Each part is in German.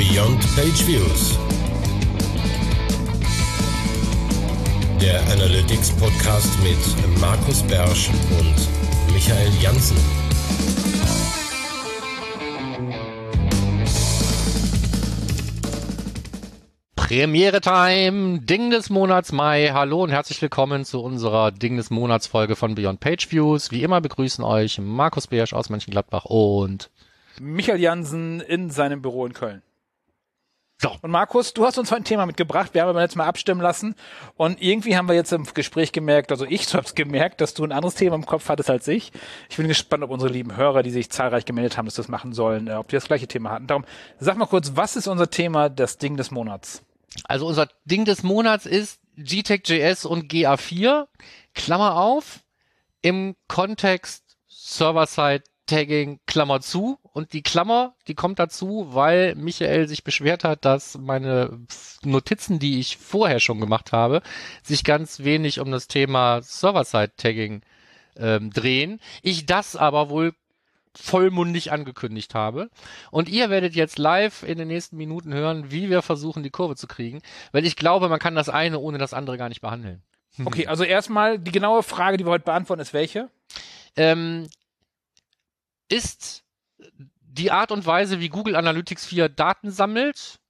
Beyond Page Views. Der Analytics Podcast mit Markus Bersch und Michael Janssen. Premiere Time, Ding des Monats Mai. Hallo und herzlich willkommen zu unserer Ding des Monats Folge von Beyond Page Views. Wie immer begrüßen euch Markus Beersch aus Mönchengladbach und Michael Jansen in seinem Büro in Köln. So. Und Markus, du hast uns heute ein Thema mitgebracht. Wir haben aber letztes Mal abstimmen lassen. Und irgendwie haben wir jetzt im Gespräch gemerkt, also ich habe es gemerkt, dass du ein anderes Thema im Kopf hattest als ich. Ich bin gespannt, ob unsere lieben Hörer, die sich zahlreich gemeldet haben, dass das machen sollen, äh, ob die das gleiche Thema hatten. Darum, sag mal kurz, was ist unser Thema, das Ding des Monats? Also unser Ding des Monats ist GTEC.js und GA4, Klammer auf, im Kontext Server-Side Tagging, Klammer zu. Und die Klammer, die kommt dazu, weil Michael sich beschwert hat, dass meine Notizen, die ich vorher schon gemacht habe, sich ganz wenig um das Thema Server-Side Tagging ähm, drehen. Ich das aber wohl vollmundig angekündigt habe. Und ihr werdet jetzt live in den nächsten Minuten hören, wie wir versuchen, die Kurve zu kriegen, weil ich glaube, man kann das eine ohne das andere gar nicht behandeln. Okay, also erstmal die genaue Frage, die wir heute beantworten, ist welche? Ähm, ist die Art und Weise, wie Google Analytics 4 Daten sammelt,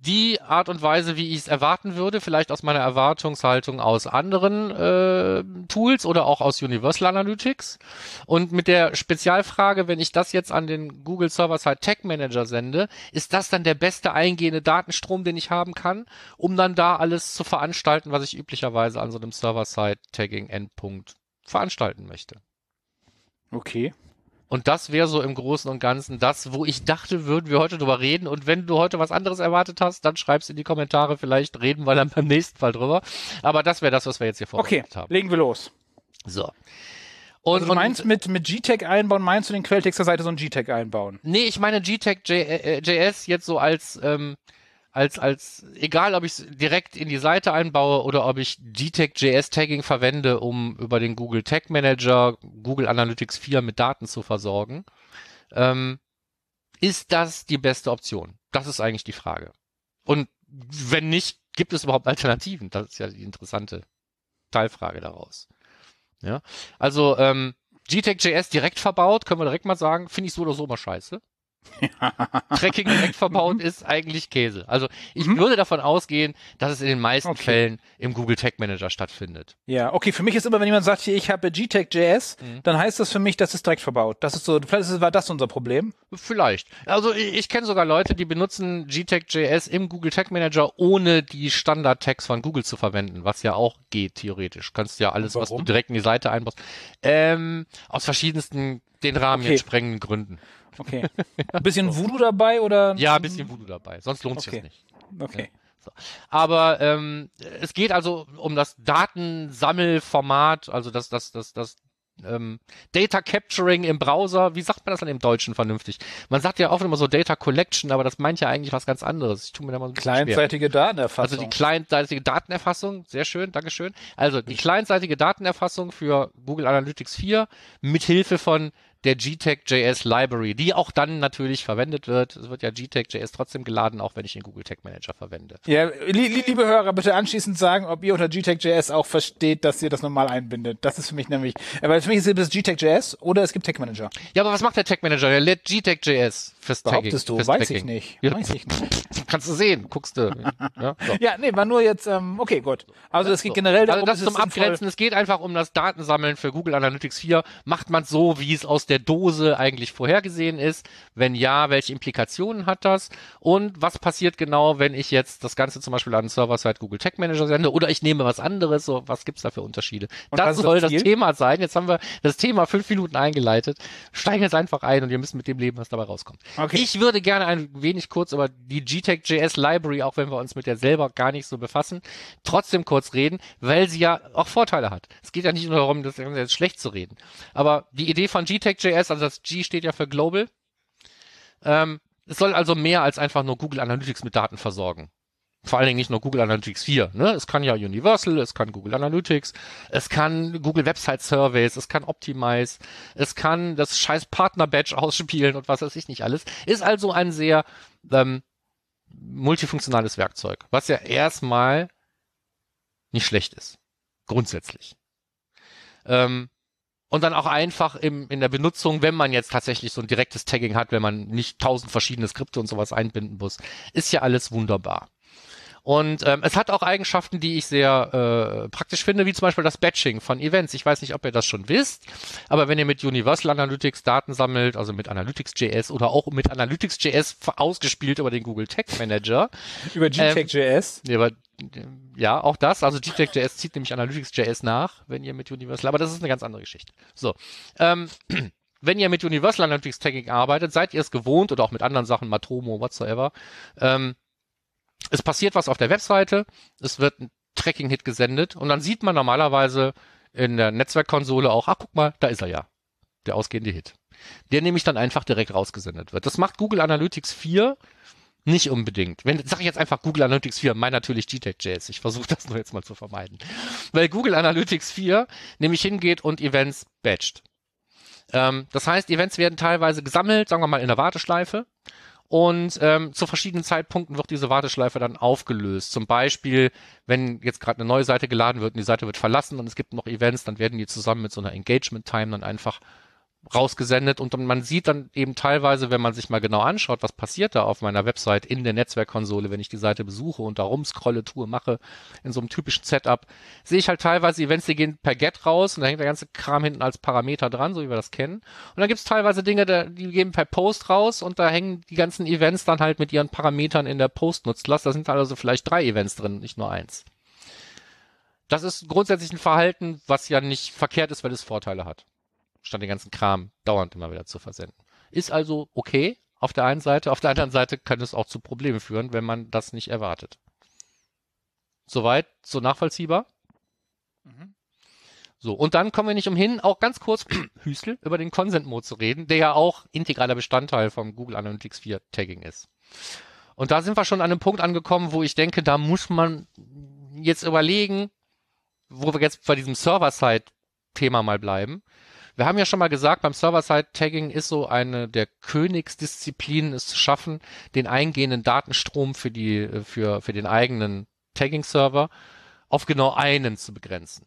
die Art und Weise, wie ich es erwarten würde, vielleicht aus meiner Erwartungshaltung aus anderen äh, Tools oder auch aus Universal Analytics. Und mit der Spezialfrage, wenn ich das jetzt an den Google Server-Side Tag Manager sende, ist das dann der beste eingehende Datenstrom, den ich haben kann, um dann da alles zu veranstalten, was ich üblicherweise an so einem Server-Side Tagging Endpunkt veranstalten möchte. Okay. Und das wäre so im Großen und Ganzen das, wo ich dachte, würden wir heute drüber reden. Und wenn du heute was anderes erwartet hast, dann schreib's in die Kommentare. Vielleicht reden wir dann beim nächsten Fall drüber. Aber das wäre das, was wir jetzt hier vorbereitet okay, haben. legen wir los. So. Und, also du meinst mit, mit GTEC einbauen, meinst du den Quelltext der Seite so ein GTEC einbauen? Nee, ich meine GTEC JS jetzt so als, ähm, als, als, egal ob ich es direkt in die Seite einbaue oder ob ich GTEC JS Tagging verwende, um über den Google Tag Manager, Google Analytics 4 mit Daten zu versorgen, ähm, ist das die beste Option? Das ist eigentlich die Frage. Und wenn nicht, gibt es überhaupt Alternativen? Das ist ja die interessante Teilfrage daraus. Ja, also ähm, GTEC JS direkt verbaut, können wir direkt mal sagen, finde ich so oder so immer scheiße. Tracking direkt verbaut ist eigentlich Käse. Also ich mhm. würde davon ausgehen, dass es in den meisten okay. Fällen im Google Tag Manager stattfindet. Ja, okay. Für mich ist immer, wenn jemand sagt, hier, ich habe GTEC.js, mhm. dann heißt das für mich, das ist direkt verbaut. Das ist so, vielleicht war das unser Problem. Vielleicht. Also ich, ich kenne sogar Leute, die benutzen GTEC.js im Google Tag Manager, ohne die Standard-Tags von Google zu verwenden, was ja auch geht, theoretisch. Kannst ja alles, was du direkt in die Seite einbaust. Ähm, aus verschiedensten den Rahmen okay. jetzt sprengenden Gründen. Okay. Ein bisschen Voodoo dabei oder? Ja, ein bisschen Voodoo dabei. Sonst lohnt okay. sich nicht. Okay. Ja. So. Aber ähm, es geht also um das Datensammelformat, also das, das, das, das ähm, Data Capturing im Browser. Wie sagt man das dann im Deutschen vernünftig? Man sagt ja oft immer so Data Collection, aber das meint ja eigentlich was ganz anderes. Ich tue mir da mal Clientseitige schwer. Datenerfassung. Also die clientseitige Datenerfassung, sehr schön, Dankeschön. Also die clientseitige Datenerfassung für Google Analytics 4 mit Hilfe von der GTEC.js Library, die auch dann natürlich verwendet wird. Es wird ja GTEC.js trotzdem geladen, auch wenn ich den Google Tag Manager verwende. Ja, li liebe Hörer, bitte anschließend sagen, ob ihr unter GTEC.js auch versteht, dass ihr das normal einbindet. Das ist für mich nämlich, weil für mich ist es GTEC.js oder es gibt Tag Manager. Ja, aber was macht der Tag Manager? Der lädt GTEC.js fürs Tagging. Behauptest du? Weiß ich nicht. Ja, Weiß ich nicht. Kannst du sehen, guckst du. Ja, so. ja nee, war nur jetzt, ähm, okay, gut. Also es geht so. generell darum, also das zum Abgrenzen, es geht einfach um das Datensammeln für Google Analytics 4. Macht man so, wie es aus der Dose eigentlich vorhergesehen ist? Wenn ja, welche Implikationen hat das? Und was passiert genau, wenn ich jetzt das Ganze zum Beispiel an den Server-Side Google Tag Manager sende oder ich nehme was anderes? So, was gibt's da für Unterschiede? Und das soll das, das Thema sein. Jetzt haben wir das Thema fünf Minuten eingeleitet. Steigen jetzt einfach ein und ihr müsst mit dem leben, was dabei rauskommt. Okay. Ich würde gerne ein wenig kurz über die GTEC.js Library, auch wenn wir uns mit der selber gar nicht so befassen, trotzdem kurz reden, weil sie ja auch Vorteile hat. Es geht ja nicht nur darum, das jetzt schlecht zu reden. Aber die Idee von GTEC.js, also das G steht ja für Global, ähm, es soll also mehr als einfach nur Google Analytics mit Daten versorgen. vor allen Dingen nicht nur Google Analytics 4. Ne? Es kann ja Universal, es kann Google Analytics, es kann Google Website Surveys, es kann Optimize, es kann das scheiß Partner-Badge ausspielen und was weiß ich nicht alles. Ist also ein sehr ähm, multifunktionales Werkzeug, was ja erstmal nicht schlecht ist. Grundsätzlich. Ähm, und dann auch einfach im, in der Benutzung, wenn man jetzt tatsächlich so ein direktes Tagging hat, wenn man nicht tausend verschiedene Skripte und sowas einbinden muss, ist ja alles wunderbar. Und ähm, es hat auch Eigenschaften, die ich sehr äh, praktisch finde, wie zum Beispiel das Batching von Events. Ich weiß nicht, ob ihr das schon wisst, aber wenn ihr mit Universal Analytics Daten sammelt, also mit Analytics.js oder auch mit Analytics.js ausgespielt über den Google Tag Manager. Über GTAG.js? Ähm, über, ja, auch das. Also GTAG.js zieht nämlich Analytics.js nach, wenn ihr mit Universal, aber das ist eine ganz andere Geschichte. So. Ähm, wenn ihr mit Universal Analytics Tagging arbeitet, seid ihr es gewohnt oder auch mit anderen Sachen, Matomo, whatsoever, ähm, es passiert was auf der Webseite, es wird ein Tracking-Hit gesendet und dann sieht man normalerweise in der Netzwerkkonsole auch, ach guck mal, da ist er ja, der ausgehende Hit. Der nämlich dann einfach direkt rausgesendet wird. Das macht Google Analytics 4 nicht unbedingt. Wenn, sag ich jetzt einfach Google Analytics 4, mein natürlich GTEC.js. Ich versuche das nur jetzt mal zu vermeiden. Weil Google Analytics 4 nämlich hingeht und Events batcht. Ähm, das heißt, Events werden teilweise gesammelt, sagen wir mal in der Warteschleife und ähm, zu verschiedenen Zeitpunkten wird diese Warteschleife dann aufgelöst. Zum Beispiel, wenn jetzt gerade eine neue Seite geladen wird und die Seite wird verlassen und es gibt noch Events, dann werden die zusammen mit so einer Engagement Time dann einfach rausgesendet und man sieht dann eben teilweise, wenn man sich mal genau anschaut, was passiert da auf meiner Website in der Netzwerkkonsole, wenn ich die Seite besuche und da rumscrolle, tue, mache, in so einem typischen Setup, sehe ich halt teilweise Events, die gehen per Get raus und da hängt der ganze Kram hinten als Parameter dran, so wie wir das kennen. Und dann gibt es teilweise Dinge, die gehen per Post raus und da hängen die ganzen Events dann halt mit ihren Parametern in der Post-Nutzlast. Da sind also vielleicht drei Events drin, nicht nur eins. Das ist grundsätzlich ein Verhalten, was ja nicht verkehrt ist, weil es Vorteile hat statt den ganzen Kram dauernd immer wieder zu versenden. Ist also okay auf der einen Seite, auf der anderen Seite kann es auch zu Problemen führen, wenn man das nicht erwartet. Soweit, so nachvollziehbar? Mhm. So, und dann kommen wir nicht umhin, auch ganz kurz, Hüstel, über den Consent Mode zu reden, der ja auch integraler Bestandteil vom Google Analytics 4 Tagging ist. Und da sind wir schon an einem Punkt angekommen, wo ich denke, da muss man jetzt überlegen, wo wir jetzt bei diesem Server-Side-Thema mal bleiben. Wir haben ja schon mal gesagt, beim Server-Side-Tagging ist so eine der Königsdisziplinen, es zu schaffen, den eingehenden Datenstrom für die, für, für den eigenen Tagging-Server auf genau einen zu begrenzen.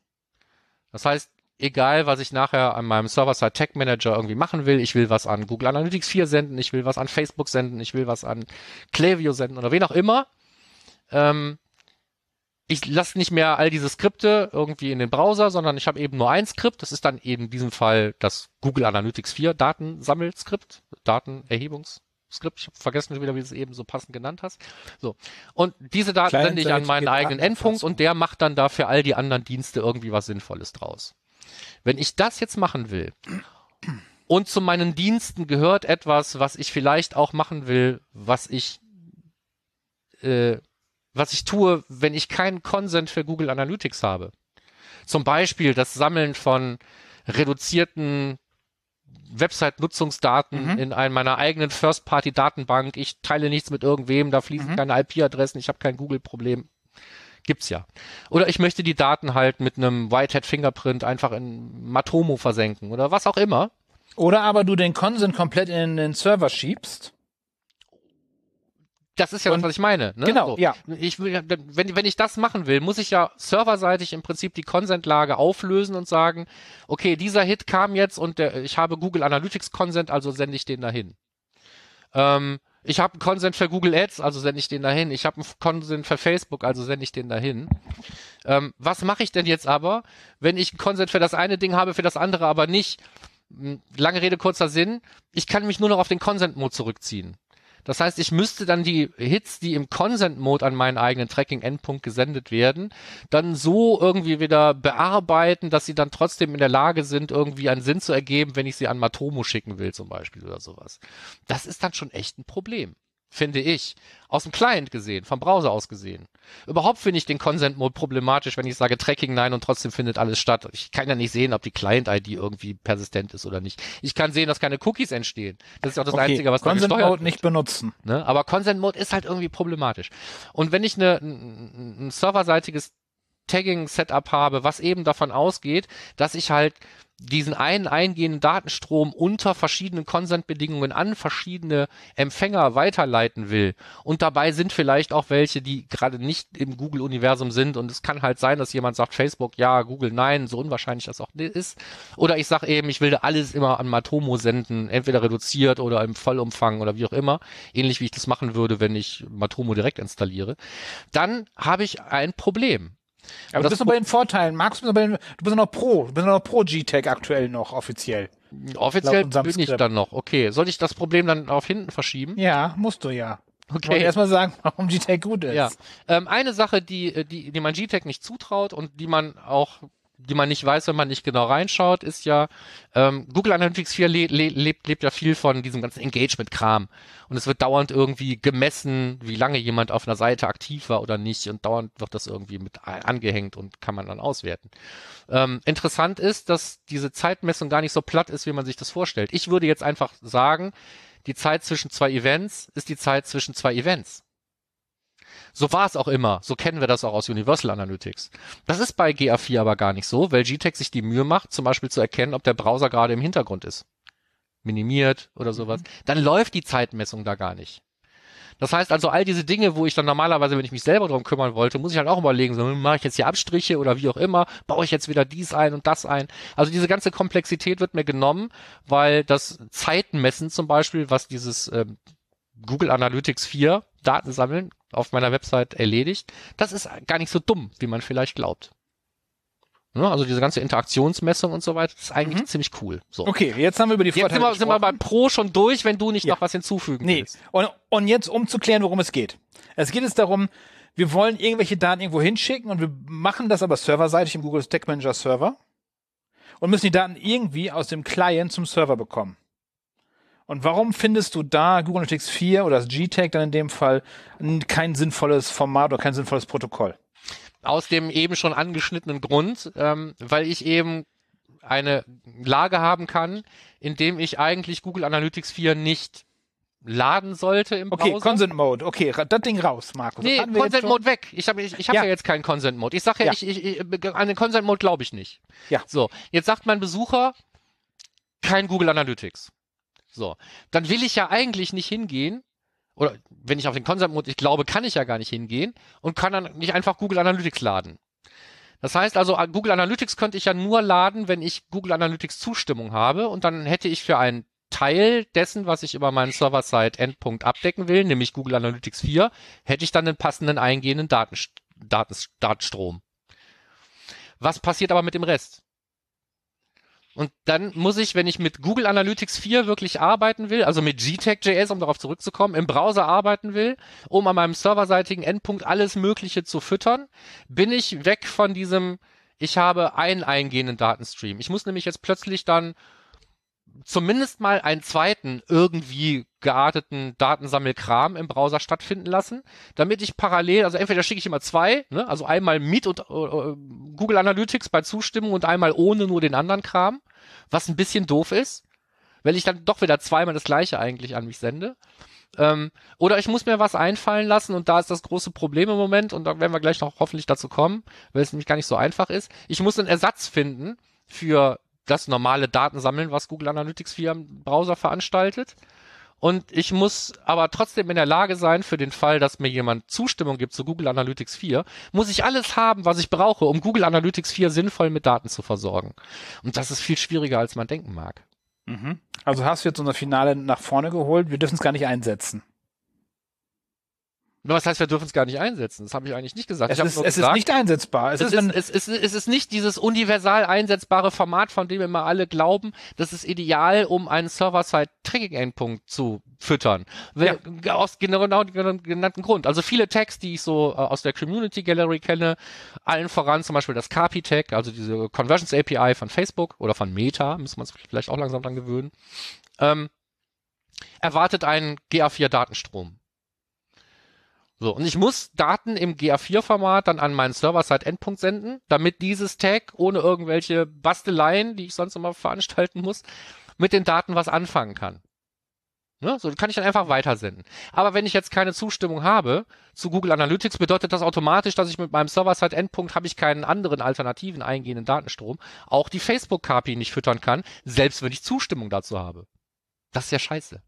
Das heißt, egal was ich nachher an meinem Server-Side-Tag-Manager irgendwie machen will, ich will was an Google Analytics 4 senden, ich will was an Facebook senden, ich will was an Klaviyo senden oder wen auch immer, ähm, ich lasse nicht mehr all diese Skripte irgendwie in den Browser, sondern ich habe eben nur ein Skript. Das ist dann eben in diesem Fall das Google Analytics 4 Datensammelskript, Datenerhebungsskript. Ich habe vergessen wieder, wie du es eben so passend genannt hast. So. Und diese Daten Kleine sende ich an meinen eigenen Endpunkt und der macht dann da für all die anderen Dienste irgendwie was Sinnvolles draus. Wenn ich das jetzt machen will und zu meinen Diensten gehört etwas, was ich vielleicht auch machen will, was ich äh, was ich tue, wenn ich keinen Consent für Google Analytics habe. Zum Beispiel das Sammeln von reduzierten Website-Nutzungsdaten mhm. in einem meiner eigenen First-Party-Datenbank. Ich teile nichts mit irgendwem, da fließen mhm. keine IP-Adressen, ich habe kein Google-Problem. Gibt's ja. Oder ich möchte die Daten halt mit einem Whitehead-Fingerprint einfach in Matomo versenken oder was auch immer. Oder aber du den Consent komplett in den Server schiebst das ist ja und, das, was ich meine. Ne? Genau, so. ja. Ich wenn, wenn ich das machen will, muss ich ja serverseitig im Prinzip die Consent-Lage auflösen und sagen, okay, dieser Hit kam jetzt und der, ich habe Google Analytics Consent, also sende ich den dahin. Ähm, ich habe einen Consent für Google Ads, also sende ich den dahin. Ich habe einen Consent für Facebook, also sende ich den dahin. Ähm, was mache ich denn jetzt aber, wenn ich einen Consent für das eine Ding habe, für das andere aber nicht? Hm, lange Rede, kurzer Sinn. Ich kann mich nur noch auf den Consent-Mode zurückziehen. Das heißt, ich müsste dann die Hits, die im Consent-Mode an meinen eigenen Tracking-Endpunkt gesendet werden, dann so irgendwie wieder bearbeiten, dass sie dann trotzdem in der Lage sind, irgendwie einen Sinn zu ergeben, wenn ich sie an Matomo schicken will zum Beispiel oder sowas. Das ist dann schon echt ein Problem. Finde ich. Aus dem Client gesehen, vom Browser aus gesehen. Überhaupt finde ich den Consent Mode problematisch, wenn ich sage Tracking nein und trotzdem findet alles statt. Ich kann ja nicht sehen, ob die Client-ID irgendwie persistent ist oder nicht. Ich kann sehen, dass keine Cookies entstehen. Das ist auch das Okay, Einzige, was Consent Mode nicht benutzen. Ne? Aber Consent Mode ist halt irgendwie problematisch. Und wenn ich eine, ein, ein serverseitiges Tagging-Setup habe, was eben davon ausgeht, dass ich halt diesen einen eingehenden Datenstrom unter verschiedenen Consent-Bedingungen an verschiedene Empfänger weiterleiten will. Und dabei sind vielleicht auch welche, die gerade nicht im Google-Universum sind. Und es kann halt sein, dass jemand sagt, Facebook ja, Google nein, so unwahrscheinlich das auch ist. Oder ich sage eben, ich will alles immer an Matomo senden, entweder reduziert oder im Vollumfang oder wie auch immer. Ähnlich wie ich das machen würde, wenn ich Matomo direkt installiere. Dann habe ich ein Problem. Aber das du bist noch bei den Vorteilen. Markus, du bist noch, du bist noch Pro. Du bist noch Pro GTEC aktuell noch offiziell. Offiziell bin ich Skript. dann noch. Okay, soll ich das Problem dann auf hinten verschieben? Ja, musst du ja. Ich Okay. erstmal sagen, warum GTEC gut ist. Ja. Ähm, eine Sache, die, äh, die, die man GTEC nicht zutraut und die man auch, die man nicht weiß, wenn man nicht genau reinschaut, ist ja, ähm, Google Analytics 4 le le lebt, lebt ja viel von diesem ganzen Engagement-Kram. Und es wird dauernd irgendwie gemessen, wie lange jemand auf einer Seite aktiv war oder nicht. Und dauernd wird das irgendwie mit angehängt und kann man dann auswerten. Ähm, interessant ist, dass diese Zeitmessung gar nicht so platt ist, wie man sich das vorstellt. Ich würde jetzt einfach sagen, die Zeit zwischen zwei Events ist die Zeit zwischen zwei Events. So war es auch immer. So kennen wir das auch aus Universal Analytics. Das ist bei GA4 aber gar nicht so, weil GTEC sich die Mühe macht, zum Beispiel zu erkennen, ob der Browser gerade im Hintergrund ist. Minimiert oder sowas. Dann läuft die Zeitmessung da gar nicht. Das heißt also, all diese Dinge, wo ich dann normalerweise, wenn ich mich selber drum kümmern wollte, muss ich halt auch überlegen, so, mache ich jetzt hier Abstriche oder wie auch immer, baue ich jetzt wieder dies ein und das ein. Also diese ganze Komplexität wird mir genommen, weil das Zeitenmessen zum Beispiel, was dieses ähm, Google Analytics 4 Daten sammeln auf meiner Website erledigt, das ist gar nicht so dumm, wie man vielleicht glaubt. Ne, also diese ganze Interaktionsmessung und so weiter, ist eigentlich ziemlich cool. So. Okay, jetzt haben wir über die Jetzt sind Vorteile wir, sind wir bei gesprochen. Pro schon durch, wenn du nicht Ja. noch was hinzufügen Nee, willst. und, und jetzt, um zu klären, worum es geht. Es geht jetzt darum, wir wollen irgendwelche Daten irgendwo hinschicken und wir machen das aber serverseitig im Google Stack Manager Server und müssen die Daten irgendwie aus dem Client zum Server bekommen. Und warum findest du da Google Analytics 4 oder das GTAG dann in dem Fall kein sinnvolles Format oder kein sinnvolles Protokoll? Aus dem eben schon angeschnittenen Grund, ähm, weil ich eben eine Lage haben kann, in dem ich eigentlich Google Analytics 4 nicht laden sollte im Okay, Browser. Consent Mode. Okay, das Ding raus, Markus. Nee, Consent. Mode weg. Ich habe ich, ich hab ja. Ja. jetzt keinen Consent Mode. Ich sage ja, Ja. Ich, ich, ich, an den Consent Mode glaube ich nicht. Ja. So, jetzt sagt mein Besucher, kein Google Analytics. So, dann will ich ja eigentlich nicht hingehen, oder wenn ich auf den Consent Mode, ich glaube, kann ich ja gar nicht hingehen und kann dann nicht einfach Google Analytics laden. Das heißt also, a- Google Analytics könnte ich ja nur laden, wenn ich Google Analytics Zustimmung habe und dann hätte ich für einen Teil dessen, was ich über meinen Server-Side-Endpunkt abdecken will, nämlich Google Analytics 4, hätte ich dann den passenden eingehenden Datenst Datens Datenstrom. Was passiert aber mit dem Rest? Und dann muss ich, wenn ich mit Google Analytics 4 wirklich arbeiten will, also mit GTAG.js, um darauf zurückzukommen, im Browser arbeiten will, um an meinem serverseitigen Endpunkt alles Mögliche zu füttern, bin ich weg von diesem, ich habe einen eingehenden Datenstream. Ich muss nämlich jetzt plötzlich dann zumindest mal einen zweiten irgendwie gearteten Datensammelkram im Browser stattfinden lassen, damit ich parallel, also entweder schicke ich immer zwei, ne, also einmal mit und äh, äh, Google Analytics bei Zustimmung und einmal ohne nur den anderen Kram, was ein bisschen doof ist, weil ich dann doch wieder zweimal das gleiche eigentlich an mich sende. Ähm, oder ich muss mir was einfallen lassen und da ist das große Problem im Moment und da werden wir gleich noch hoffentlich dazu kommen, weil es nämlich gar nicht so einfach ist. Ich muss einen Ersatz finden für das normale Datensammeln, was Google Analytics 4 im Browser veranstaltet. Und ich muss aber trotzdem in der Lage sein, für den Fall, dass mir jemand Zustimmung gibt zu Google Analytics 4, muss ich alles haben, was ich brauche, um Google Analytics 4 sinnvoll mit Daten zu versorgen. Und das ist viel schwieriger, als man denken mag. Mhm. Also hast du jetzt unser Finale nach vorne geholt. Wir dürfen es gar nicht einsetzen. Was heißt, wir dürfen es gar nicht einsetzen? Das habe ich eigentlich nicht gesagt. Es, ist, es gesagt, ist nicht einsetzbar. Es es ist, ist, es, ist, es ist nicht dieses universal einsetzbare Format, von dem immer alle glauben, das ist ideal, um einen Server-Side-Tracking-Endpunkt zu füttern. Weil, Aus genau, genau dem genannten Grund. Also viele Tags, die ich so äh, aus der Community Gallery kenne, allen voran zum Beispiel das Carpi-Tag, also diese Conversions API von Facebook oder von Meta, müssen wir uns vielleicht auch langsam dran gewöhnen, ähm, erwartet einen GA4-Datenstrom. So, und ich muss Daten im GA4-Format dann an meinen Server-Side-Endpunkt senden, damit dieses Tag ohne irgendwelche Basteleien, die ich sonst immer veranstalten muss, mit den Daten was anfangen kann. Ne? So kann ich dann einfach weitersenden. Aber wenn ich jetzt keine Zustimmung habe zu Google Analytics, bedeutet das automatisch, dass ich mit meinem Server-Side-Endpunkt habe ich keinen anderen alternativen eingehenden Datenstrom, auch die Facebook-KPI nicht füttern kann, selbst wenn ich Zustimmung dazu habe. Das ist ja scheiße.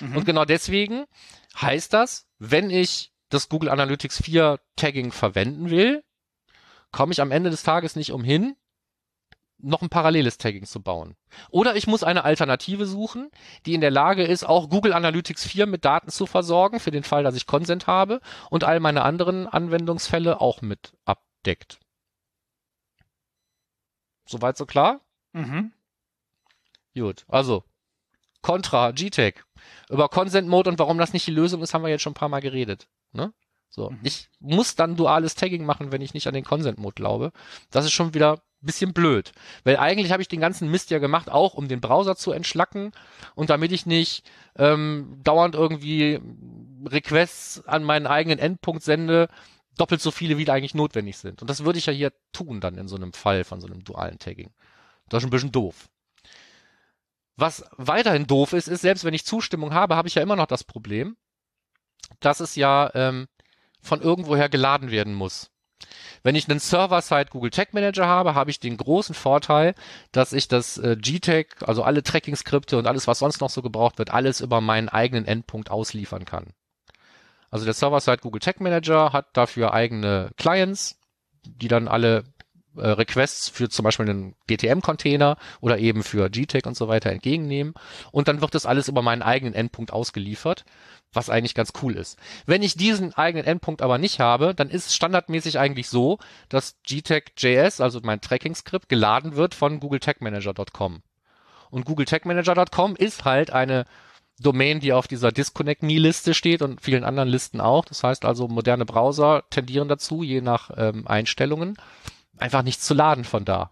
Mhm. Und genau deswegen heißt das, wenn ich das Google Analytics 4 Tagging verwenden will, komme ich am Ende des Tages nicht umhin, noch ein paralleles Tagging zu bauen. Oder ich muss eine Alternative suchen, die in der Lage ist, auch Google Analytics 4 mit Daten zu versorgen, für den Fall, dass ich Consent habe und all meine anderen Anwendungsfälle auch mit abdeckt. Soweit so klar? Mhm. Gut, also Contra, GTEC. Über Consent Mode und warum das nicht die Lösung ist, haben wir jetzt schon ein paar Mal geredet. Ne? So, mhm. ich muss dann duales Tagging machen, wenn ich nicht an den Consent Mode glaube. Das ist schon wieder ein bisschen blöd, weil eigentlich habe ich den ganzen Mist ja gemacht, auch um den Browser zu entschlacken und damit ich nicht ähm, dauernd irgendwie Requests an meinen eigenen Endpunkt sende, doppelt so viele, wie eigentlich notwendig sind. Und das würde ich ja hier tun dann in so einem Fall von so einem dualen Tagging. Das ist ein bisschen doof. Was weiterhin doof ist, ist, selbst wenn ich Zustimmung habe, habe ich ja immer noch das Problem, dass es ja ähm, von irgendwoher geladen werden muss. Wenn ich einen Server-Side Google Tag Manager habe, habe ich den großen Vorteil, dass ich das äh, GTAG, also alle Tracking-Skripte und alles, was sonst noch so gebraucht wird, alles über meinen eigenen Endpunkt ausliefern kann. Also der Server-Side Google Tag Manager hat dafür eigene Clients, die dann alle äh, Requests für zum Beispiel einen GTM-Container oder eben für GTAG und so weiter entgegennehmen. Und dann wird das alles über meinen eigenen Endpunkt ausgeliefert, was eigentlich ganz cool ist. Wenn ich diesen eigenen Endpunkt aber nicht habe, dann ist standardmäßig eigentlich so, dass GTAG.js, also mein Tracking-Skript, geladen wird von googletagmanager.com. Und googletagmanager.com ist halt eine Domain, die auf dieser Disconnect Me Liste steht und vielen anderen Listen auch. Das heißt also, moderne Browser tendieren dazu, je nach ähm, Einstellungen, einfach nichts zu laden von da.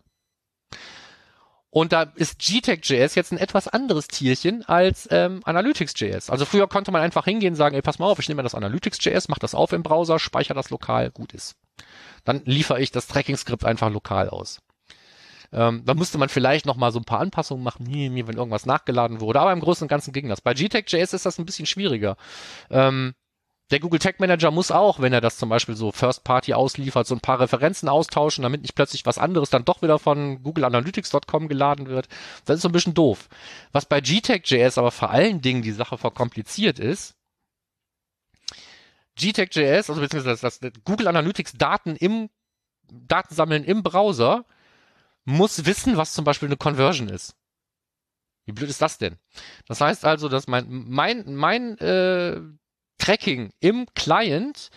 Und da ist GTEC.js jetzt ein etwas anderes Tierchen als ähm, Analytics.js. Also früher konnte man einfach hingehen und sagen, ey, pass mal auf, ich nehme das Analytics.js, mach das auf im Browser, speichere das lokal, gut ist. Dann liefere ich das Tracking-Skript einfach lokal aus. Ähm, da musste man vielleicht noch mal so ein paar Anpassungen machen, wenn irgendwas nachgeladen wurde. Aber im Großen und Ganzen ging das. Bei GTEC.js ist das ein bisschen schwieriger. Ähm, der Google Tag Manager muss auch, wenn er das zum Beispiel so First Party ausliefert, so ein paar Referenzen austauschen, damit nicht plötzlich was anderes dann doch wieder von Google Analytics.com geladen wird. Das ist so ein bisschen doof. Was bei GTAG.js aber vor allen Dingen die Sache verkompliziert ist, GTAG.js, also beziehungsweise das, das Google Analytics Daten im Datensammeln im Browser, muss wissen, was zum Beispiel eine Conversion ist. Wie blöd ist das denn? Das heißt also, dass mein, mein, mein äh, Tracking im Client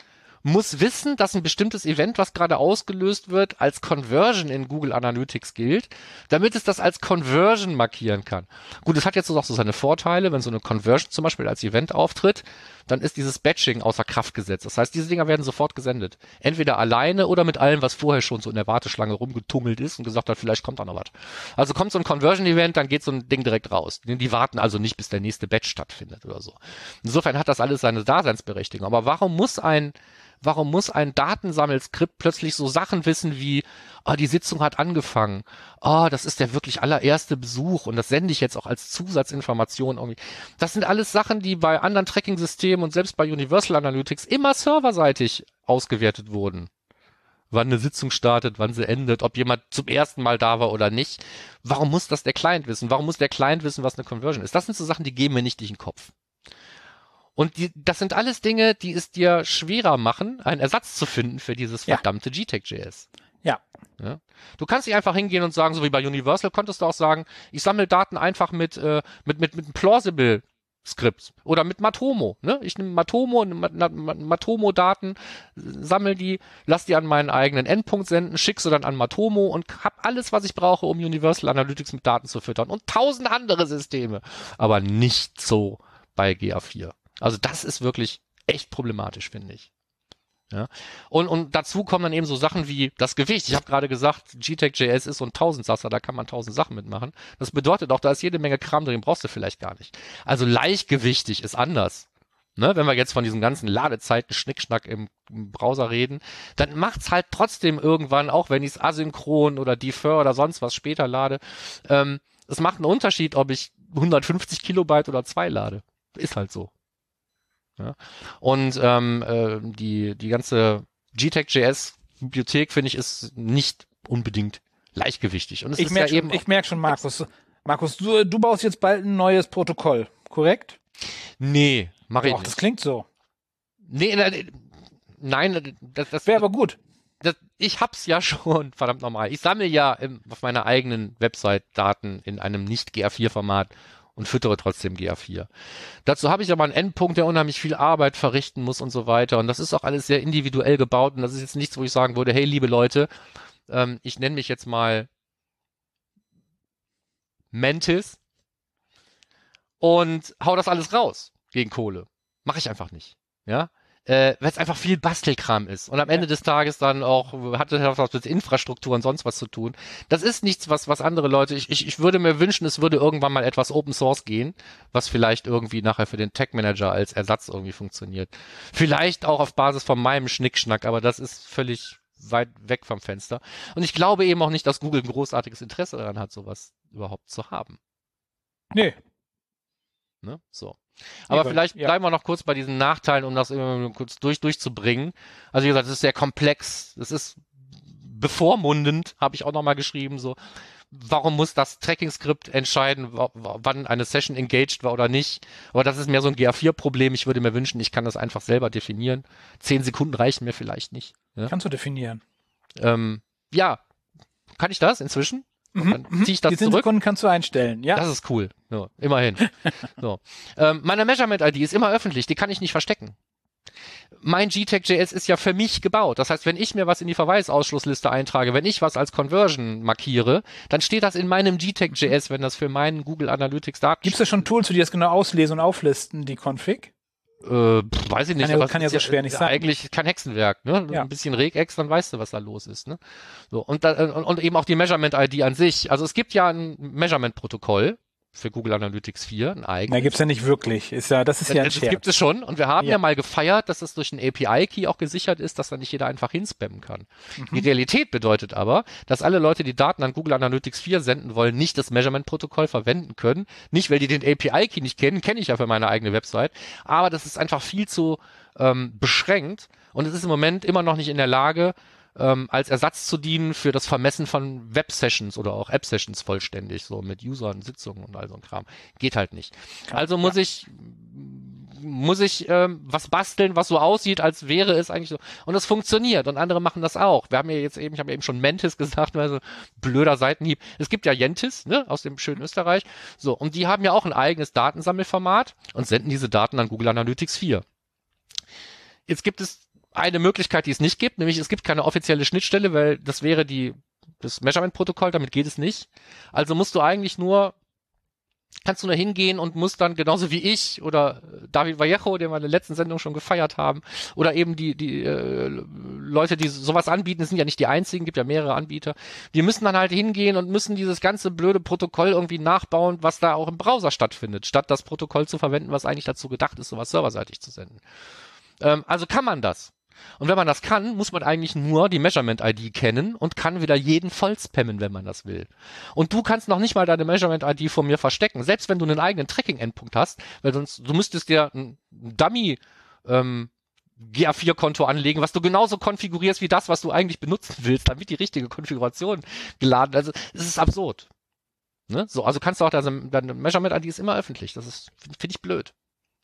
muss wissen, dass ein bestimmtes Event, was gerade ausgelöst wird, als Conversion in Google Analytics gilt, damit es das als Conversion markieren kann. Gut, es hat jetzt auch so seine Vorteile, wenn so eine Conversion zum Beispiel als Event auftritt, dann ist dieses Batching außer Kraft gesetzt. Das heißt, diese Dinger werden sofort gesendet. Entweder alleine oder mit allem, was vorher schon so in der Warteschlange rumgetummelt ist und gesagt hat, vielleicht kommt da noch was. Also kommt so ein Conversion-Event, dann geht so ein Ding direkt raus. Die warten also nicht, bis der nächste Batch stattfindet oder so. Insofern hat das alles seine Daseinsberechtigung. Aber warum muss ein Warum muss ein Datensammelskript plötzlich so Sachen wissen wie, oh, die Sitzung hat angefangen, oh, das ist der wirklich allererste Besuch und das sende ich jetzt auch als Zusatzinformation irgendwie. Das sind alles Sachen, die bei anderen Tracking-Systemen und selbst bei Universal Analytics immer serverseitig ausgewertet wurden wann eine Sitzung startet, wann sie endet, ob jemand zum ersten Mal da war oder nicht. Warum muss das der Client wissen? Warum muss der Client wissen, was eine Conversion ist? Das sind so Sachen, die geben mir nicht durch den Kopf. Und die, das sind alles Dinge, die es dir schwerer machen, einen Ersatz zu finden für dieses verdammte ja. GTEC.js. Ja. ja. Du kannst nicht einfach hingehen und sagen, so wie bei Universal konntest du auch sagen, ich sammle Daten einfach mit, äh, mit, mit, mit einem Plausible Skript oder mit Matomo. Ne? Ich nehme Matomo, Matomo-Daten, sammle die, lass die an meinen eigenen Endpunkt senden, schick sie dann an Matomo und hab alles, was ich brauche, um Universal Analytics mit Daten zu füttern und tausend andere Systeme. Aber nicht so bei GA4. Also das ist wirklich echt problematisch, finde ich. Ja. Und, und dazu kommen dann eben so Sachen wie das Gewicht. Ich habe gerade gesagt, GTEC.js ist so ein Tausendsasser, da kann man tausend Sachen mitmachen. Das bedeutet auch, da ist jede Menge Kram drin, brauchst du vielleicht gar nicht. Also leichtgewichtig ist anders. ne, wenn wir jetzt von diesen ganzen Ladezeiten Schnickschnack im, im Browser reden, dann macht's halt trotzdem irgendwann, auch wenn ich es asynchron oder defer oder sonst was später lade, ähm, es macht einen Unterschied, ob ich 150 Kilobyte oder zwei lade. Ist halt so. Ja. Und ähm, äh, die, die ganze GTEC.js Bibliothek, finde ich, ist nicht unbedingt leichtgewichtig. Und es ich ist merke ja schon, eben ich merk schon, Markus. Markus, du, du baust jetzt bald ein neues Protokoll, korrekt? Nee, mache ich Och, nicht. das klingt so. Nee, nee, nein, das, das, Wäre aber gut. das, ich hab's ja schon, verdammt nochmal. Ich sammle ja im, auf meiner eigenen Website Daten in einem nicht GA4-Format und füttere trotzdem GA4. Dazu habe ich aber einen Endpunkt, der unheimlich viel Arbeit verrichten muss und so weiter. Und das ist auch alles sehr individuell gebaut. Und das ist jetzt nichts, wo ich sagen würde, hey, liebe Leute, ähm, ich nenne mich jetzt mal Mantis und hau das alles raus gegen Kohle. Mache ich einfach nicht. Ja, äh, weil es einfach viel Bastelkram ist und am Ende des Tages dann auch hat das was mit Infrastruktur und sonst was zu tun. Das ist nichts, was was andere Leute. Ich, ich, ich würde mir wünschen, es würde irgendwann mal etwas Open Source gehen, was vielleicht irgendwie nachher für den Tech Manager als Ersatz irgendwie funktioniert. Vielleicht auch auf Basis von meinem Schnickschnack, aber das ist völlig weit weg vom Fenster. Und ich glaube eben auch nicht, dass Google ein großartiges Interesse daran hat, sowas überhaupt zu haben. Nee. Ne? So. Aber weil- vielleicht ja. bleiben wir noch kurz bei diesen Nachteilen, um das kurz durch, durchzubringen. Also wie gesagt, es ist sehr komplex, es ist bevormundend, habe ich auch nochmal geschrieben, so. Warum muss das Tracking-Skript entscheiden, wa- wa- wann eine Session engaged war oder nicht? Aber das ist mehr so ein GA4-Problem. Ich würde mir wünschen, ich kann das einfach selber definieren. Zehn Sekunden reichen mir vielleicht nicht. Ja, Kannst du definieren. ähm, ja. kann ich das inzwischen? Mhm, Dann ziehe ich das Die 10 zurück. Sekunden kannst du einstellen, ja? Das ist cool. So, immerhin. so. Ähm, meine Measurement-ID ist immer öffentlich, die kann ich nicht verstecken. Mein GTEC.js ist ja für mich gebaut. Das heißt, wenn ich mir was in die Verweisausschlussliste eintrage, wenn ich was als Conversion markiere, dann steht das in meinem GTEC.js, wenn das für meinen Google Analytics Daten Gibt es da schon Tools, die das genau auslesen und auflisten, die Config? Äh, weiß ich nicht. Kann ja- aber kann ja so schwer nicht sein. Eigentlich kein Hexenwerk, ne? Ja. Ein bisschen Regex, dann weißt du, was da los ist, ne? So, und, da, und, und eben auch die Measurement-ID an sich. Also es gibt ja ein Measurement-Protokoll für Google Analytics 4, ein eigenes. Na, gibt's ja nicht wirklich. Ist ja, das ist ja ein Das Scherz. gibt es schon und wir haben ja, Ja. mal gefeiert, dass es durch einen API-Key auch gesichert ist, dass da nicht jeder einfach hinspammen kann. Mhm. Die Realität bedeutet aber, dass alle Leute, die Daten an Google Analytics 4 senden wollen, nicht das Measurement-Protokoll verwenden können. Nicht, weil die den API-Key nicht kennen, kenne ich ja für meine eigene Website, aber das ist einfach viel zu ähm, beschränkt und es ist im Moment immer noch nicht in der Lage, ähm, als Ersatz zu dienen für das Vermessen von Web-Sessions oder auch App-Sessions vollständig, so mit Usern, Sitzungen und all so ein Kram. Geht halt nicht. Also muss ich muss ich ähm, was basteln, was so aussieht, als wäre es eigentlich so. Und es funktioniert und andere machen das auch. Wir haben ja jetzt eben, ich habe ja eben schon Mentis gesagt, also blöder Seitenhieb. Es gibt ja Jentis, ne, aus dem schönen Österreich. So, und die haben ja auch ein eigenes Datensammelformat und senden diese Daten an Google Analytics 4. Jetzt gibt es eine Möglichkeit, die es nicht gibt, nämlich es gibt keine offizielle Schnittstelle, weil das wäre die das Measurement-Protokoll, damit geht es nicht. Also musst du eigentlich nur kannst du nur hingehen und musst dann genauso wie ich oder David Vallejo, den wir in der letzten Sendung schon gefeiert haben, oder eben die die äh, Leute, die sowas anbieten, sind ja nicht die einzigen, gibt ja mehrere Anbieter. Die müssen dann halt hingehen und müssen dieses ganze blöde Protokoll irgendwie nachbauen, was da auch im Browser stattfindet, statt das Protokoll zu verwenden, was eigentlich dazu gedacht ist, sowas serverseitig zu senden. Ähm, also kann man das. Und wenn man das kann, muss man eigentlich nur die Measurement-ID kennen und kann wieder jeden voll spammen, wenn man das will. Und du kannst noch nicht mal deine Measurement-ID von mir verstecken, selbst wenn du einen eigenen Tracking-Endpunkt hast, weil sonst, du müsstest dir ein Dummy, ähm, GA4-Konto anlegen, was du genauso konfigurierst wie das, was du eigentlich benutzen willst, damit die richtige Konfiguration geladen. Also es ist absurd. Ne? So, also kannst du auch deine, deine Measurement-ID ist immer öffentlich. Das ist finde find ich blöd.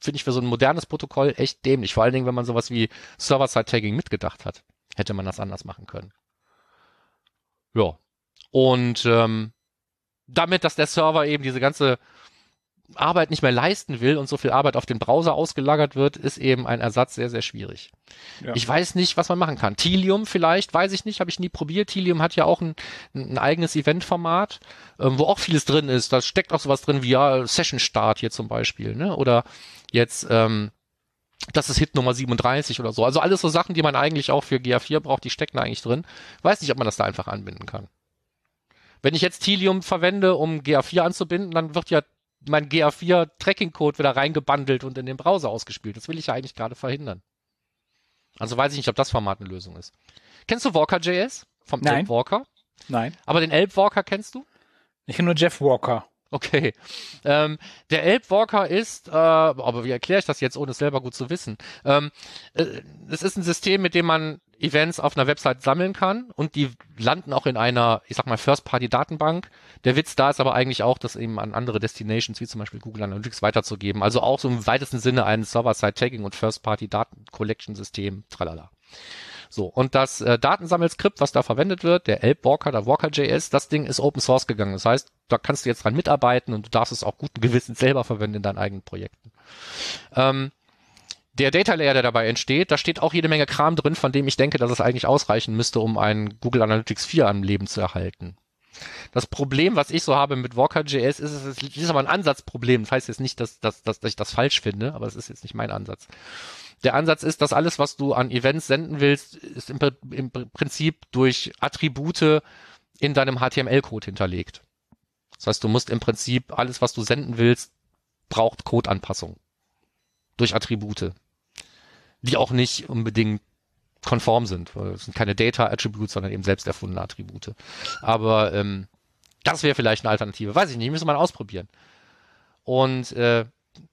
Finde ich für so ein modernes Protokoll echt dämlich. Vor allen Dingen, wenn man sowas wie Server-Side-Tagging mitgedacht hat, hätte man das anders machen können. Ja. Und ähm, damit, dass der Server eben diese ganze Arbeit nicht mehr leisten will und so viel Arbeit auf den Browser ausgelagert wird, ist eben ein Ersatz sehr, sehr schwierig. Ja. Ich weiß nicht, was man machen kann. Tilium vielleicht, weiß ich nicht, habe ich nie probiert. Tilium hat ja auch ein, ein eigenes Eventformat, ähm, wo auch vieles drin ist. Da steckt auch sowas drin wie ja, Session Start hier zum Beispiel, ne? Oder jetzt, ähm, das ist Hit Nummer 37 oder so. Also alles so Sachen, die man eigentlich auch für GA4 braucht, die stecken da eigentlich drin. Weiß nicht, ob man das da einfach anbinden kann. Wenn ich jetzt Tilium verwende, um GA4 anzubinden, dann wird ja mein GA4 Tracking-Code wieder reingebundelt und in den Browser ausgespielt. Das will ich ja eigentlich gerade verhindern. Also weiß ich nicht, ob das Format eine Lösung ist. Kennst du Walker.js? Vom Nein. Elb Walker? Nein. Aber den Elb Walker kennst du? Ich kenne nur Jeff Walker. Okay. Ähm, der Elb Walker ist, äh, aber wie erkläre ich das jetzt, ohne es selber gut zu wissen? Ähm, äh, es ist ein System, mit dem man Events auf einer Website sammeln kann und die landen auch in einer, ich sag mal, First-Party-Datenbank. Der Witz da ist aber eigentlich auch, das eben an andere Destinations, wie zum Beispiel Google Analytics, weiterzugeben. Also auch so im weitesten Sinne ein Server-Side-Tagging und First-Party-Daten-Collection-System, tralala. So, und das äh, Datensammelskript, was da verwendet wird, der Elb Walker, der Walker.js, das Ding ist Open Source gegangen. Das heißt, da kannst du jetzt dran mitarbeiten und du darfst es auch guten Gewissens selber verwenden in deinen eigenen Projekten. Ähm, der Data Layer, der dabei entsteht, da steht auch jede Menge Kram drin, von dem ich denke, dass es eigentlich ausreichen müsste, um einen Google Analytics 4 am Leben zu erhalten. Das Problem, was ich so habe mit Walker.js, ist, es ist aber ein Ansatzproblem. Das heißt jetzt nicht, dass, dass, dass, dass ich das falsch finde, aber es ist jetzt nicht mein Ansatz. Der Ansatz ist, dass alles, was du an Events senden willst, ist im, im Prinzip durch Attribute in deinem HTML-Code hinterlegt. Das heißt, du musst im Prinzip alles, was du senden willst, braucht Codeanpassung. Durch Attribute. Die auch nicht unbedingt konform sind. Weil es sind keine Data-Attributes, sondern eben selbst erfundene Attribute. Aber ähm, das wäre vielleicht eine Alternative. Weiß ich nicht, müssen wir mal ausprobieren. Und äh,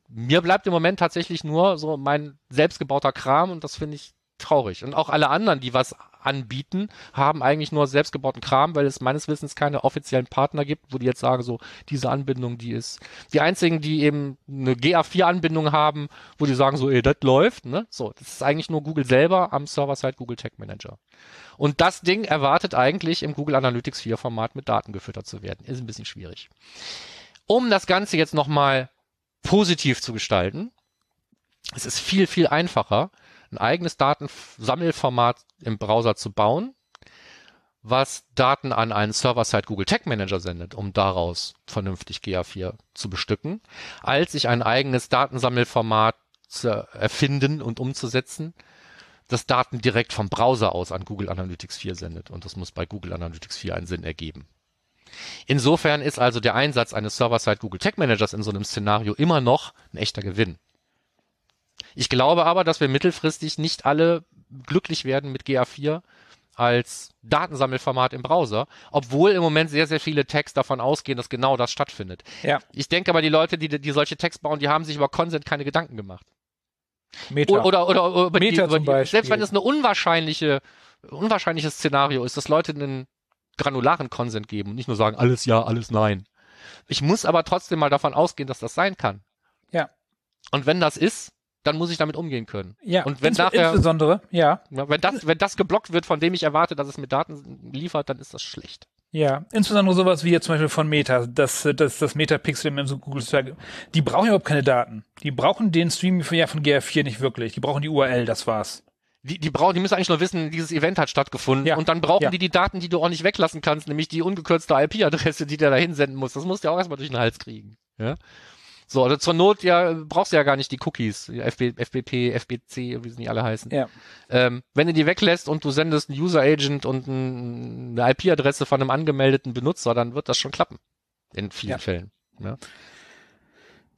mir bleibt im Moment tatsächlich nur so mein selbstgebauter Kram und das finde ich traurig. Und auch alle anderen, die was anbieten, haben eigentlich nur selbstgebauten Kram, weil es meines Wissens keine offiziellen Partner gibt, wo die jetzt sagen, so, diese Anbindung, die ist, die einzigen, die eben eine GA4-Anbindung haben, wo die sagen, so, ey, das läuft, ne? So, das ist eigentlich nur Google selber am Server-Side Google Tag Manager. Und das Ding erwartet eigentlich im Google Analytics 4 Format mit Daten gefüttert zu werden. Ist ein bisschen schwierig. Um das Ganze jetzt nochmal positiv zu gestalten. Es ist viel, viel einfacher, ein eigenes Datensammelformat im Browser zu bauen, was Daten an einen Server-Side Google Tag Manager sendet, um daraus vernünftig GA4 zu bestücken, als sich ein eigenes Datensammelformat zu erfinden und umzusetzen, das Daten direkt vom Browser aus an Google Analytics 4 sendet. Und das muss bei Google Analytics 4 einen Sinn ergeben. Insofern ist also der Einsatz eines Server-Side Google Tag Managers in so einem Szenario immer noch ein echter Gewinn. Ich glaube aber, dass wir mittelfristig nicht alle glücklich werden mit GA4 als Datensammelformat im Browser, obwohl im Moment sehr, sehr viele Tags davon ausgehen, dass genau das stattfindet. Ja. Ich denke aber, die Leute, die, die solche Tags bauen, die haben sich über Consent keine Gedanken gemacht. Meta. Oder, oder, oder über Meta die, über zum die, Beispiel. selbst wenn es eine unwahrscheinliche, unwahrscheinliches Szenario ist, dass Leute einen granularen Consent geben und nicht nur sagen, alles ja, alles nein. Ich muss aber trotzdem mal davon ausgehen, dass das sein kann. Ja. Und wenn das ist, dann muss ich damit umgehen können. Ja, Und wenn ins nachher- insbesondere, ja, Wenn das, wenn das geblockt wird, von dem ich erwarte, dass es mir Daten liefert, dann ist das schlecht. ja, insbesondere sowas wie jetzt zum Beispiel von Meta, das, das, das Metapixel im Google Search, die brauchen überhaupt keine Daten. Die brauchen den Stream ja von GR4 nicht wirklich. Die brauchen die URL, das war's. Die, die brauchen, die müssen eigentlich nur wissen, dieses Event hat stattgefunden. Ja. Und dann brauchen Ja. die die Daten, die du auch nicht weglassen kannst, nämlich die ungekürzte IP-Adresse, die der da hinsenden muss. Das musst du ja auch erstmal durch den Hals kriegen. Ja. So, oder zur Not ja, brauchst du ja gar nicht die Cookies, FB, FBP, FBC, wie sie nicht alle heißen. Ja. Ähm, wenn du die weglässt und du sendest einen User Agent und ein, eine IP-Adresse von einem angemeldeten Benutzer, dann wird das schon klappen. In vielen Ja. Fällen. Ja.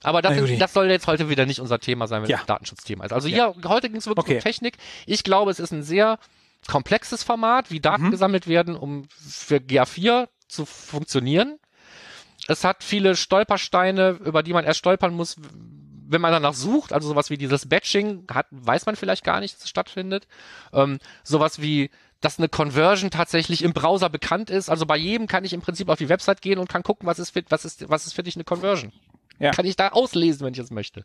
Aber das, ist, das soll jetzt heute wieder nicht unser Thema sein, wenn Ja. es Datenschutzthema ist. Also Ja. hier, heute ging es wirklich Okay. um Technik. Ich glaube, es ist ein sehr komplexes Format, wie Daten Mhm. gesammelt werden, um für GA4 zu funktionieren. Es hat viele Stolpersteine, über die man erst stolpern muss, wenn man danach sucht. Also sowas wie dieses Batching hat, weiß man vielleicht gar nicht, dass es stattfindet. Ähm, sowas wie, dass eine Conversion tatsächlich im Browser bekannt ist. Also bei jedem kann ich im Prinzip auf die Website gehen und kann gucken, was ist für, was ist, was ist für dich eine Conversion. Ja. Kann ich da auslesen, wenn ich es möchte.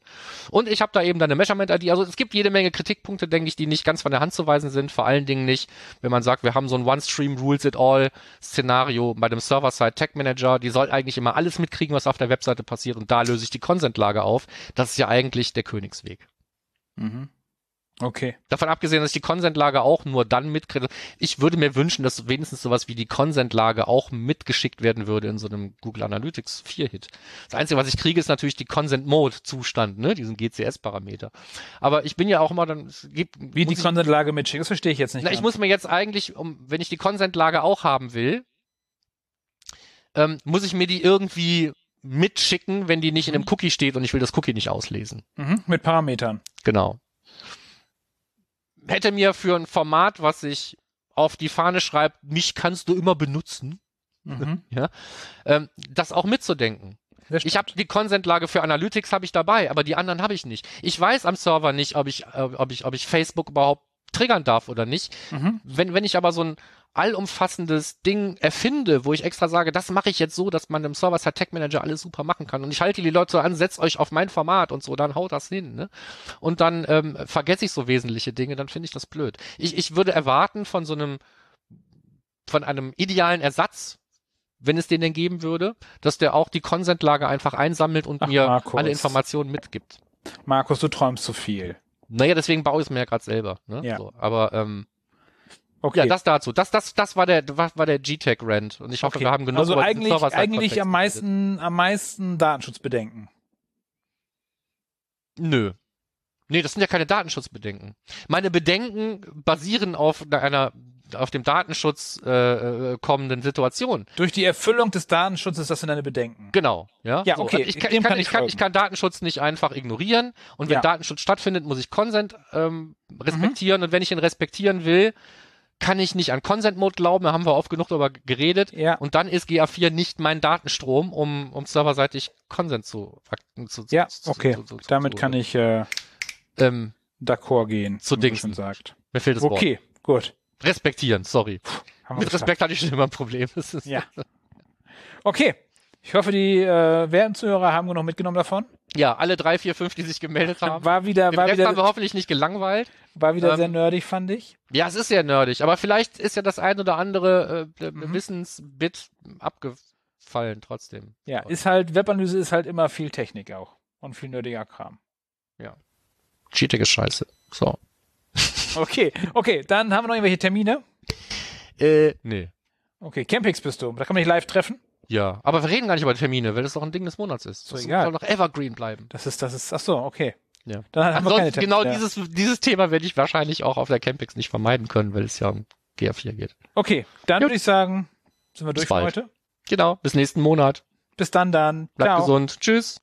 Und ich habe da eben dann eine Measurement-ID. Also es gibt jede Menge Kritikpunkte, denke ich, die nicht ganz von der Hand zu weisen sind. Vor allen Dingen nicht, wenn man sagt, wir haben so ein One-Stream-Rules-it-all-Szenario bei dem Server-Side-Tag-Manager. Die soll eigentlich immer alles mitkriegen, was auf der Webseite passiert. Und da löse ich die Consent-Lage auf. Das ist ja eigentlich der Königsweg. Mhm. Okay. Davon abgesehen, dass ich die Consent-Lage auch nur dann mitkriege. Ich würde mir wünschen, dass wenigstens sowas wie die Consent-Lage auch mitgeschickt werden würde in so einem Google Analytics 4-Hit. Das Einzige, was ich kriege, ist natürlich die Consent-Mode-Zustand, ne, diesen GCS-Parameter. Aber ich bin ja auch immer dann, es gibt, Wie die Consent-Lage mitschicken, das verstehe ich jetzt nicht. na, ich muss mir jetzt eigentlich, um, wenn ich die Consent-Lage auch haben will, ähm, muss ich mir die irgendwie mitschicken, wenn die nicht in einem Cookie steht und ich will das Cookie nicht auslesen. Mhm. Mit Parametern. Genau. Hätte mir für ein Format, was ich auf die Fahne schreibt, mich kannst du immer benutzen, Mhm. ja, ähm, das auch mitzudenken. Ich habe die Consent-Lage für Analytics habe ich dabei, aber die anderen habe ich nicht. Ich weiß am Server nicht, ob ich, äh, ob ich, ob ich Facebook überhaupt triggern darf oder nicht. Mhm. Wenn, wenn ich aber so ein allumfassendes Ding erfinde, wo ich extra sage, das mache ich jetzt so, dass man im Server-Side Tag Manager alles super machen kann und ich halte die Leute an, setzt euch auf mein Format und so, dann haut das hin, ne? Und dann ähm, vergesse ich so wesentliche Dinge, dann finde ich das blöd. Ich, ich würde erwarten von so einem, von einem idealen Ersatz, wenn es den denn geben würde, dass der auch die Consent-Lage einfach einsammelt und Ach, mir Markus. alle Informationen mitgibt. Markus, du träumst zu viel. Naja, deswegen baue ich es mir ja gerade selber. Ne? Ja. So, aber ähm, Okay. ja, das dazu. Das, das, das war der, war, war der G-Tech-Rant. Und ich hoffe, okay. wir haben genug also eigentlich, eigentlich am meisten, am meisten Datenschutzbedenken. Nö. Nee, das sind ja keine Datenschutzbedenken. Meine Bedenken basieren auf einer auf dem Datenschutz äh, äh, kommenden Situation. Durch die Erfüllung des Datenschutzes, das sind deine Bedenken. Genau, ja. Ja, okay, also ich, kann, ich, kann, ich, kann, ich kann Datenschutz nicht einfach ignorieren und wenn Ja. Datenschutz stattfindet, muss ich Consent ähm, respektieren und wenn ich ihn respektieren will, kann ich nicht an Consent-Mode glauben, da haben wir oft genug darüber geredet. Ja. Und dann ist GA4 nicht mein Datenstrom, um, um serverseitig Consent zu, zu, zu Ja, zu, okay. zu, zu, zu, Damit zu, kann ich äh, ähm, d'accord gehen, Zu schon sagt. mir fehlt das Wort. Okay, gut. Respektieren, sorry. Wir Mit. Respekt hatte ich schon immer ein Problem. Ja. Okay. Ich hoffe, die äh, werten Zuhörer haben genug mitgenommen davon. ja, alle drei, vier, fünf, die sich gemeldet haben. War wieder, Den war Rest haben wir wieder, hoffentlich nicht gelangweilt. war wieder ähm, sehr nerdig, fand ich. Ja, es ist sehr nerdig, aber vielleicht ist ja das ein oder andere äh, Mhm. Wissensbit abgefallen trotzdem. Ja, ist halt, Webanalyse ist halt immer viel Technik auch. Und viel nerdiger Kram. Cheating ist scheiße. So. Okay, okay, dann haben wir noch irgendwelche Termine. Äh, nee. Okay, Campix bist du. Da kann man dich live treffen. Ja, aber wir reden gar nicht über Termine, weil das doch ein Ding des Monats ist. So, das egal. soll doch evergreen bleiben. Das ist, das ist, ach so, okay. Ja. Dann haben wir keine Ansonsten, Termine. genau dieses, dieses Thema werde ich wahrscheinlich auch auf der Campix nicht vermeiden können, weil es ja um GA4 geht. Okay, dann Gut. würde ich sagen, sind wir Bis durch für bald. heute. Genau, bis nächsten Monat. Bis dann dann. Bleibt Ciao. gesund. Tschüss.